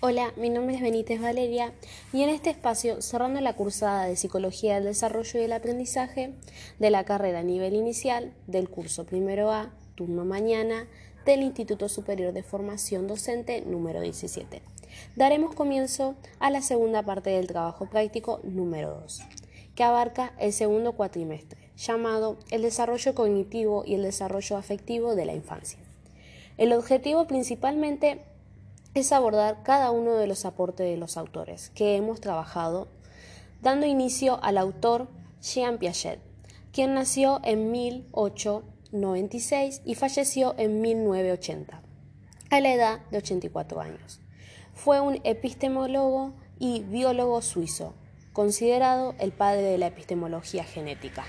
Hola, mi nombre es Benítez Valeria y en este espacio, cerrando la cursada de Psicología del Desarrollo y el Aprendizaje de la carrera a nivel inicial del curso primero A, turno mañana, del Instituto Superior de Formación Docente número 17. Daremos comienzo a la segunda parte del trabajo práctico número 2, que abarca el segundo cuatrimestre, llamado el desarrollo cognitivo y el desarrollo afectivo de la infancia. El objetivo principalmente es abordar cada uno de los aportes de los autores que hemos trabajado, dando inicio al autor Jean Piaget, quien nació en 1896 y falleció en 1980, a la edad de 84 años. Fue un epistemólogo y biólogo suizo, considerado el padre de la epistemología genética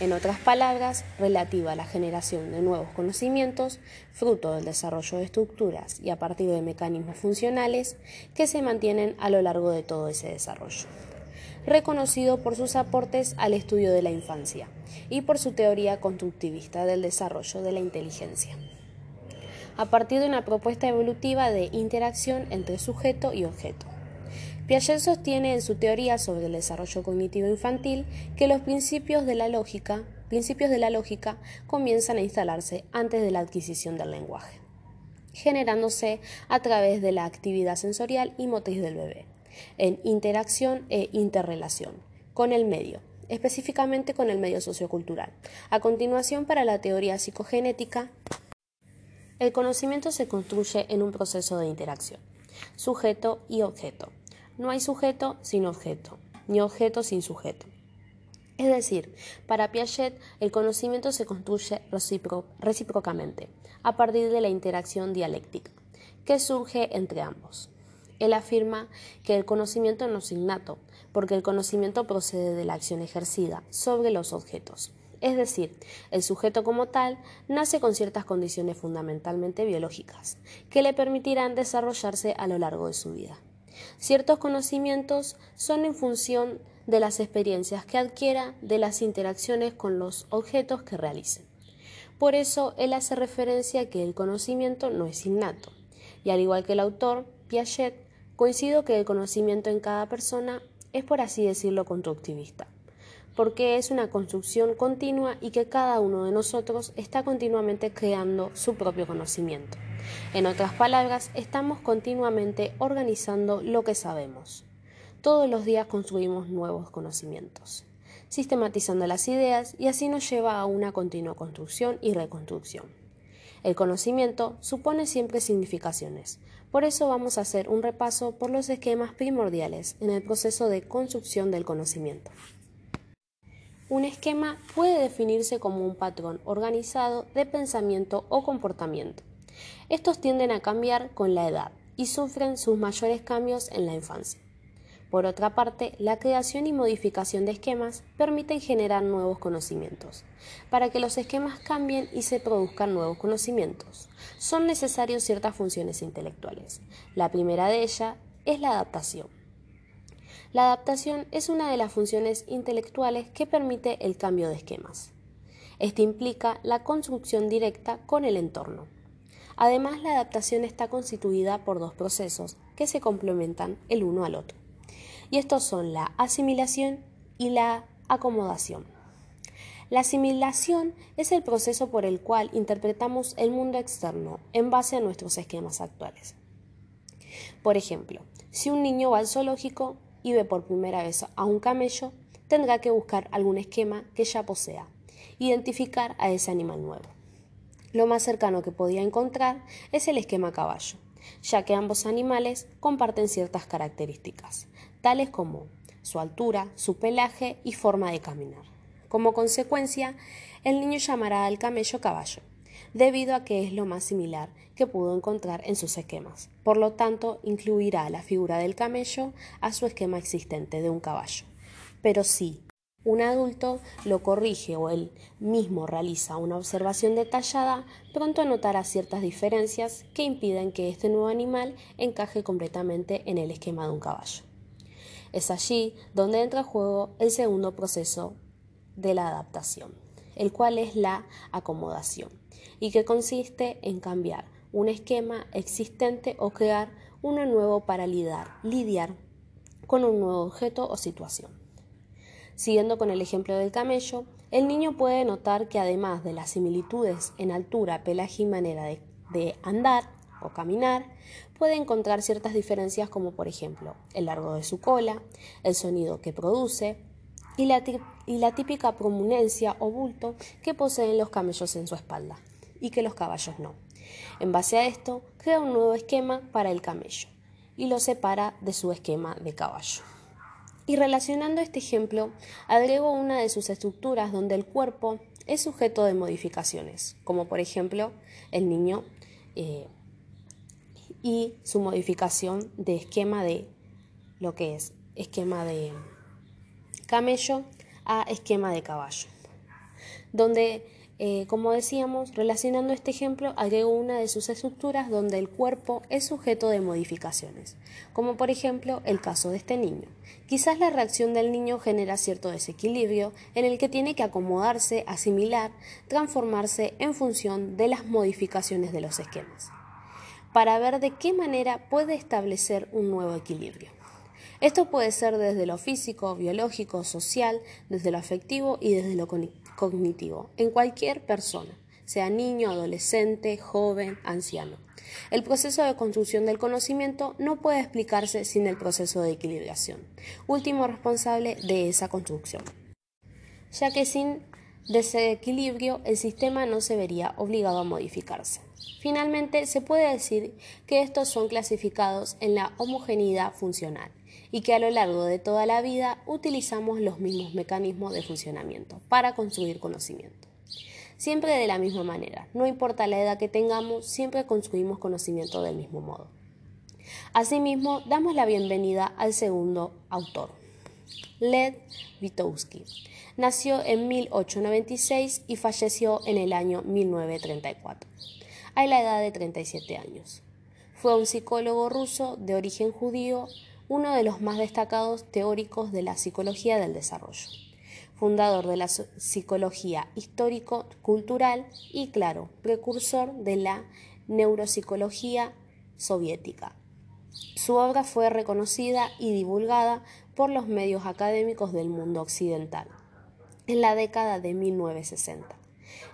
en otras palabras, relativa a la generación de nuevos conocimientos, fruto del desarrollo de estructuras y a partir de mecanismos funcionales que se mantienen a lo largo de todo ese desarrollo. Reconocido por sus aportes al estudio de la infancia y por su teoría constructivista del desarrollo de la inteligencia a partir de una propuesta evolutiva de interacción entre sujeto y objeto. Piaget sostiene en su teoría sobre el desarrollo cognitivo infantil que los principios de la lógica, principios de la lógica comienzan a instalarse antes de la adquisición del lenguaje, generándose a través de la actividad sensorial y motriz del bebé, en interacción e interrelación con el medio, específicamente con el medio sociocultural. A continuación, para la teoría psicogenética, el conocimiento se construye en un proceso de interacción, sujeto y objeto no hay sujeto sin objeto, ni objeto sin sujeto. Es decir, para Piaget el conocimiento se construye recíprocamente, a partir de la interacción dialéctica, que surge entre ambos. Él afirma que el conocimiento no es innato, porque el conocimiento procede de la acción ejercida sobre los objetos. Es decir, el sujeto como tal nace con ciertas condiciones fundamentalmente biológicas, que le permitirán desarrollarse a lo largo de su vida. Ciertos conocimientos son en función de las experiencias que adquiera de las interacciones con los objetos que realice. Por eso él hace referencia a que el conocimiento no es innato, y al igual que el autor, Piaget, coincido que el conocimiento en cada persona es por así decirlo constructivista, porque es una construcción continua y que cada uno de nosotros está continuamente creando su propio conocimiento. En otras palabras, estamos continuamente organizando lo que sabemos. Todos los días construimos nuevos conocimientos, sistematizando las ideas y así nos lleva a una continua construcción y reconstrucción. El conocimiento supone siempre significaciones, por eso vamos a hacer un repaso por los esquemas primordiales en el proceso de construcción del conocimiento. Un esquema puede definirse como un patrón organizado de pensamiento o comportamiento estos tienden a cambiar con la edad y sufren sus mayores cambios en la infancia. Por otra parte, la creación y modificación de esquemas permiten generar nuevos conocimientos. Para que los esquemas cambien y se produzcan nuevos conocimientos, son necesarias ciertas funciones intelectuales. La primera de ellas es la adaptación. La adaptación es una de las funciones intelectuales que permite el cambio de esquemas. Este implica la construcción directa con el entorno. Además, la adaptación está constituida por dos procesos que se complementan el uno al otro. Y estos son la asimilación y la acomodación. La asimilación es el proceso por el cual interpretamos el mundo externo en base a nuestros esquemas actuales. Por ejemplo, si un niño va al zoológico y ve por primera vez a un camello, tendrá que buscar algún esquema que ya posea, identificar a ese animal nuevo. Lo más cercano que podía encontrar es el esquema caballo, ya que ambos animales comparten ciertas características, tales como su altura, su pelaje y forma de caminar. Como consecuencia, el niño llamará al camello caballo, debido a que es lo más similar que pudo encontrar en sus esquemas. Por lo tanto, incluirá la figura del camello a su esquema existente de un caballo. Pero sí, un adulto lo corrige o él mismo realiza una observación detallada, pronto notará ciertas diferencias que impiden que este nuevo animal encaje completamente en el esquema de un caballo. Es allí donde entra en juego el segundo proceso de la adaptación, el cual es la acomodación, y que consiste en cambiar un esquema existente o crear uno nuevo para lidiar, lidiar con un nuevo objeto o situación. Siguiendo con el ejemplo del camello, el niño puede notar que además de las similitudes en altura, pelaje y manera de andar o caminar, puede encontrar ciertas diferencias como por ejemplo el largo de su cola, el sonido que produce y la, típica promunencia o bulto que poseen los camellos en su espalda y que los caballos no. En base a esto, crea un nuevo esquema para el camello y lo separa de su esquema de caballo. Y relacionando este ejemplo, agrego una de sus estructuras donde el cuerpo es sujeto de modificaciones, como por ejemplo el niño eh, y su modificación de esquema de lo que es esquema de camello a esquema de caballo, donde eh, como decíamos, relacionando este ejemplo, agrego una de sus estructuras donde el cuerpo es sujeto de modificaciones, como por ejemplo el caso de este niño. Quizás la reacción del niño genera cierto desequilibrio en el que tiene que acomodarse, asimilar, transformarse en función de las modificaciones de los esquemas, para ver de qué manera puede establecer un nuevo equilibrio. Esto puede ser desde lo físico, biológico, social, desde lo afectivo y desde lo cognitivo en cualquier persona, sea niño, adolescente, joven, anciano. El proceso de construcción del conocimiento no puede explicarse sin el proceso de equilibración, último responsable de esa construcción, ya que sin desequilibrio el sistema no se vería obligado a modificarse. Finalmente, se puede decir que estos son clasificados en la homogeneidad funcional y que a lo largo de toda la vida utilizamos los mismos mecanismos de funcionamiento para construir conocimiento. Siempre de la misma manera, no importa la edad que tengamos, siempre construimos conocimiento del mismo modo. Asimismo, damos la bienvenida al segundo autor, Led Vygotsky. Nació en 1896 y falleció en el año 1934, a la edad de 37 años. Fue un psicólogo ruso de origen judío uno de los más destacados teóricos de la psicología del desarrollo, fundador de la psicología histórico-cultural y, claro, precursor de la neuropsicología soviética. Su obra fue reconocida y divulgada por los medios académicos del mundo occidental en la década de 1960.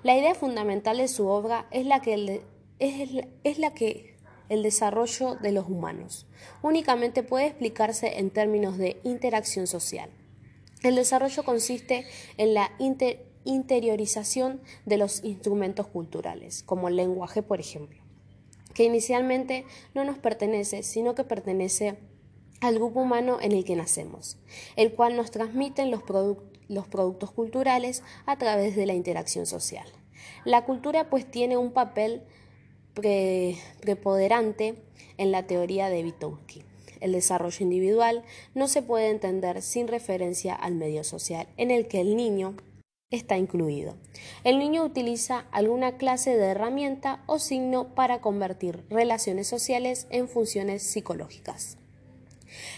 La idea fundamental de su obra es la que, es la que el desarrollo de los humanos. Únicamente puede explicarse en términos de interacción social. El desarrollo consiste en la interiorización de los instrumentos culturales, como el lenguaje, por ejemplo, que inicialmente no nos pertenece, sino que pertenece al grupo humano en el que nacemos, el cual nos transmite los, los productos culturales a través de la interacción social. La cultura pues tiene un papel preponderante en la teoría de Vygotsky. El desarrollo individual no se puede entender sin referencia al medio social en el que el niño está incluido. El niño utiliza alguna clase de herramienta o signo para convertir relaciones sociales en funciones psicológicas.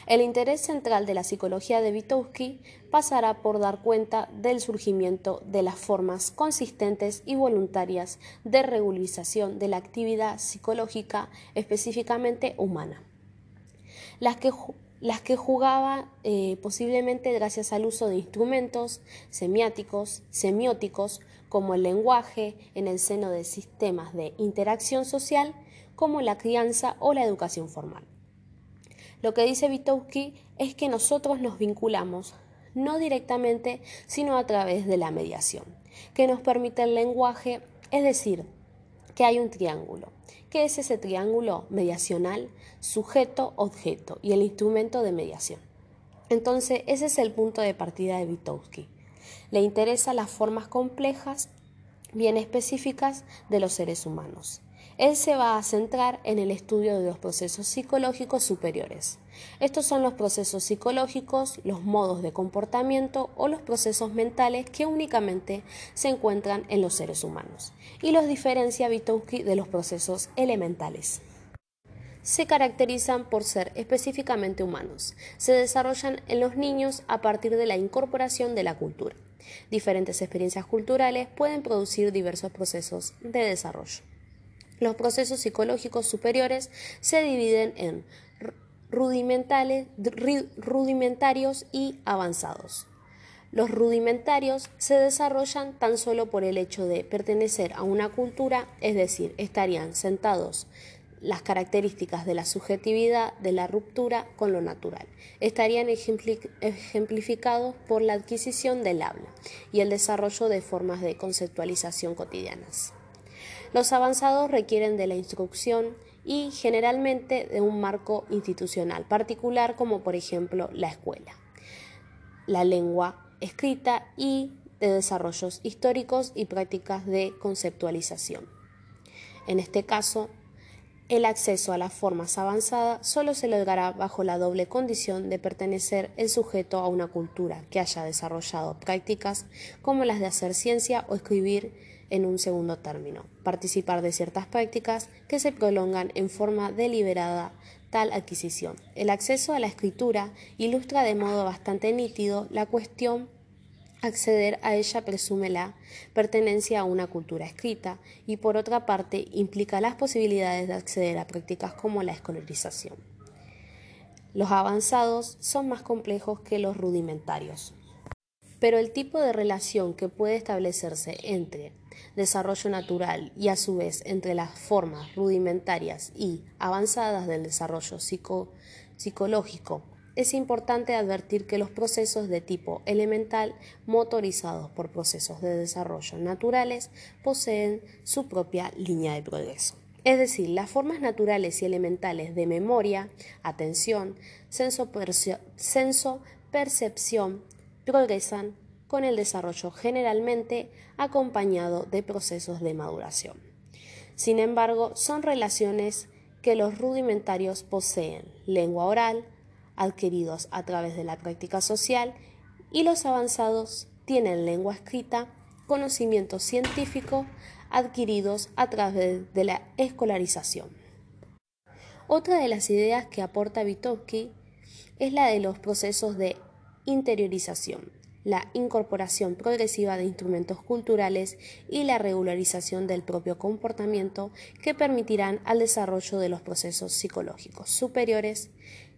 El interés central de la psicología de Vygotsky pasará por dar cuenta del surgimiento de las formas consistentes y voluntarias de regularización de la actividad psicológica específicamente humana. Las que, las que jugaba eh, posiblemente gracias al uso de instrumentos semiáticos, semióticos, como el lenguaje en el seno de sistemas de interacción social, como la crianza o la educación formal. Lo que dice Vygotsky es que nosotros nos vinculamos no directamente, sino a través de la mediación, que nos permite el lenguaje, es decir, que hay un triángulo. ¿Qué es ese triángulo mediacional? Sujeto, objeto y el instrumento de mediación. Entonces, ese es el punto de partida de Vygotsky. Le interesan las formas complejas, bien específicas de los seres humanos. Él se va a centrar en el estudio de los procesos psicológicos superiores. Estos son los procesos psicológicos, los modos de comportamiento o los procesos mentales que únicamente se encuentran en los seres humanos y los diferencia Vygotsky de los procesos elementales se caracterizan por ser específicamente humanos. Se desarrollan en los niños a partir de la incorporación de la cultura. Diferentes experiencias culturales pueden producir diversos procesos de desarrollo. Los procesos psicológicos superiores se dividen en rudimentarios y avanzados. Los rudimentarios se desarrollan tan solo por el hecho de pertenecer a una cultura, es decir, estarían sentados las características de la subjetividad de la ruptura con lo natural. Estarían ejemplificados por la adquisición del habla y el desarrollo de formas de conceptualización cotidianas. Los avanzados requieren de la instrucción y generalmente de un marco institucional particular como por ejemplo la escuela, la lengua escrita y de desarrollos históricos y prácticas de conceptualización. En este caso, el acceso a las formas avanzadas solo se logrará bajo la doble condición de pertenecer el sujeto a una cultura que haya desarrollado prácticas como las de hacer ciencia o escribir en un segundo término, participar de ciertas prácticas que se prolongan en forma deliberada tal adquisición. El acceso a la escritura ilustra de modo bastante nítido la cuestión acceder a ella presume la pertenencia a una cultura escrita y por otra parte implica las posibilidades de acceder a prácticas como la escolarización. Los avanzados son más complejos que los rudimentarios, pero el tipo de relación que puede establecerse entre desarrollo natural y a su vez entre las formas rudimentarias y avanzadas del desarrollo psicológico es importante advertir que los procesos de tipo elemental motorizados por procesos de desarrollo naturales poseen su propia línea de progreso. Es decir, las formas naturales y elementales de memoria, atención, senso, percepción progresan con el desarrollo generalmente acompañado de procesos de maduración. Sin embargo, son relaciones que los rudimentarios poseen, lengua oral, adquiridos a través de la práctica social, y los avanzados tienen lengua escrita, conocimiento científico adquiridos a través de la escolarización. Otra de las ideas que aporta Vygotsky es la de los procesos de interiorización, la incorporación progresiva de instrumentos culturales y la regularización del propio comportamiento que permitirán al desarrollo de los procesos psicológicos superiores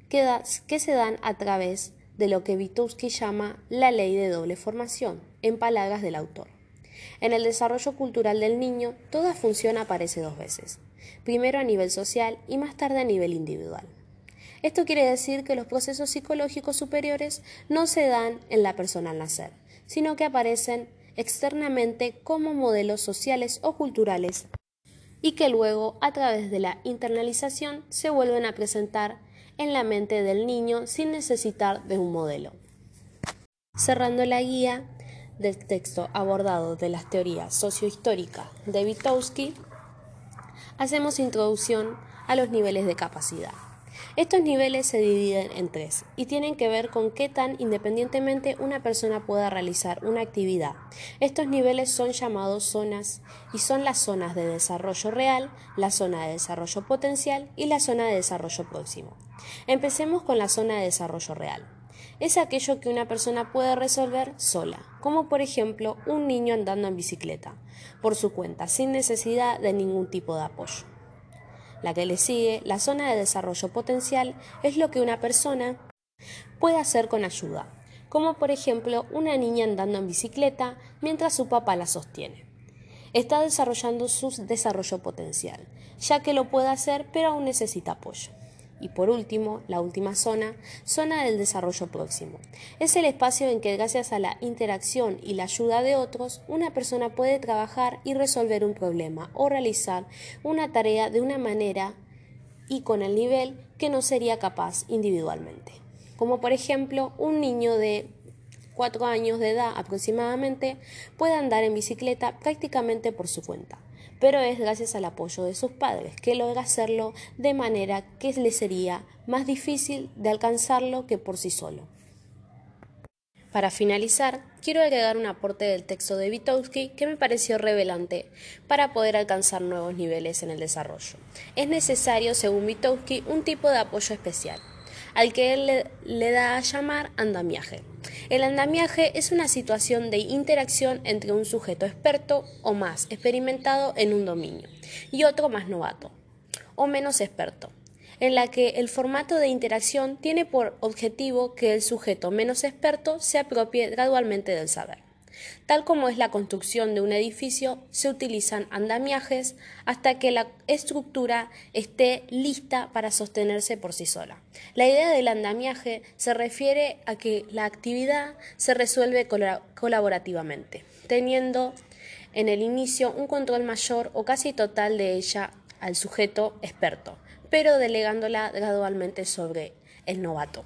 que, se dan a través de lo que Vygotsky llama la ley de doble formación, en palabras del autor. En el desarrollo cultural del niño, toda función aparece dos veces, primero a nivel social y más tarde a nivel individual. Esto quiere decir que los procesos psicológicos superiores no se dan en la persona al nacer, sino que aparecen externamente como modelos sociales o culturales y que luego, a través de la internalización, se vuelven a presentar en la mente del niño sin necesitar de un modelo. Cerrando la guía del texto abordado de las teorías sociohistóricas de Vygotsky, hacemos introducción a los niveles de capacidad. Estos niveles se dividen en tres y tienen que ver con qué tan independientemente una persona pueda realizar una actividad. Estos niveles son llamados zonas y son las zonas de desarrollo real, la zona de desarrollo potencial y la zona de desarrollo próximo. Empecemos con la zona de desarrollo real. Es aquello que una persona puede resolver sola, como por ejemplo un niño andando en bicicleta, por su cuenta, sin necesidad de ningún tipo de apoyo. La que le sigue, la zona de desarrollo potencial, es lo que una persona puede hacer con ayuda, como por ejemplo una niña andando en bicicleta mientras su papá la sostiene. Está desarrollando su desarrollo potencial, ya que lo puede hacer pero aún necesita apoyo. Y por último, la última zona, zona del desarrollo próximo. Es el espacio en que gracias a la interacción y la ayuda de otros, una persona puede trabajar y resolver un problema o realizar una tarea de una manera y con el nivel que no sería capaz individualmente. Como por ejemplo, un niño de 4 años de edad aproximadamente puede andar en bicicleta prácticamente por su cuenta pero es gracias al apoyo de sus padres que logra hacerlo de manera que le sería más difícil de alcanzarlo que por sí solo. Para finalizar, quiero agregar un aporte del texto de Vygotsky que me pareció revelante para poder alcanzar nuevos niveles en el desarrollo. Es necesario, según Vygotsky, un tipo de apoyo especial, al que él le da a llamar andamiaje. El andamiaje es una situación de interacción entre un sujeto experto o más experimentado en un dominio y otro más novato o menos experto, en la que el formato de interacción tiene por objetivo que el sujeto menos experto se apropie gradualmente del saber. Tal como es la construcción de un edificio, se utilizan andamiajes hasta que la estructura esté lista para sostenerse por sí sola. La idea del andamiaje se refiere a que la actividad se resuelve colaborativamente, teniendo en el inicio un control mayor o casi total de ella al sujeto experto, pero delegándola gradualmente sobre el novato.